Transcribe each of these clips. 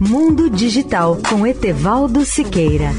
Mundo Digital com Etevaldo Siqueira.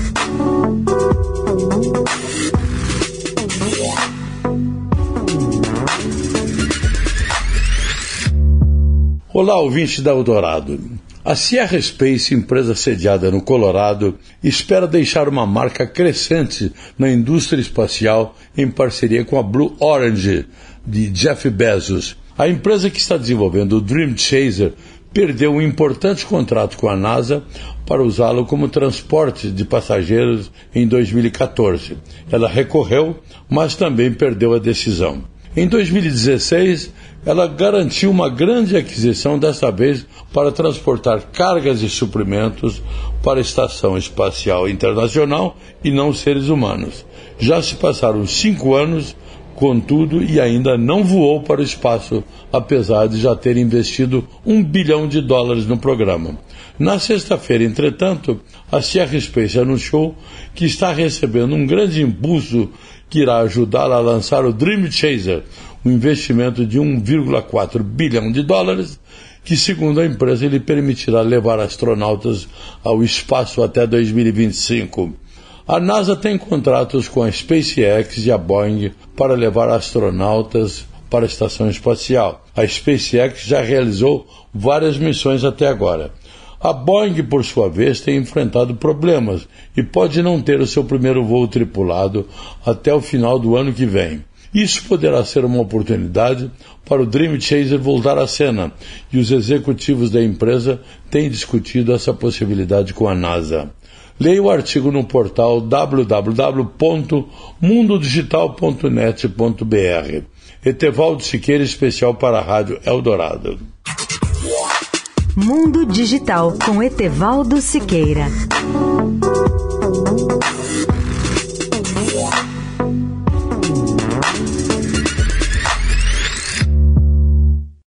Olá, ouvinte da Eldorado. A Sierra Space, empresa sediada no Colorado, espera deixar uma marca crescente na indústria espacial em parceria com a Blue Orange, de Jeff Bezos. A empresa que está desenvolvendo o Dream Chaser perdeu um importante contrato com a NASA para usá-lo como transporte de passageiros em 2014. Ela recorreu, mas também perdeu a decisão. Em 2016, ela garantiu uma grande aquisição, desta vez para transportar cargas e suprimentos para a Estação Espacial Internacional e não seres humanos. Já se passaram cinco anos, contudo, e ainda não voou para o espaço, apesar de já ter investido um bilhão de dólares no programa. Na sexta-feira, entretanto, a Sierra Space anunciou que está recebendo um grande impulso que irá ajudá-la a lançar o Dream Chaser, um investimento de 1,4 bilhão de dólares, que, segundo a empresa, lhe permitirá levar astronautas ao espaço até 2025. A NASA tem contratos com a SpaceX e a Boeing para levar astronautas para a estação espacial. A SpaceX já realizou várias missões até agora. A Boeing, por sua vez, tem enfrentado problemas e pode não ter o seu primeiro voo tripulado até o final do ano que vem. Isso poderá ser uma oportunidade para o Dream Chaser voltar à cena e os executivos da empresa têm discutido essa possibilidade com a NASA. Leia o artigo no portal www.mundodigital.net.br. Etevaldo Siqueira, especial para a Rádio Eldorado. Mundo Digital com Etevaldo Siqueira.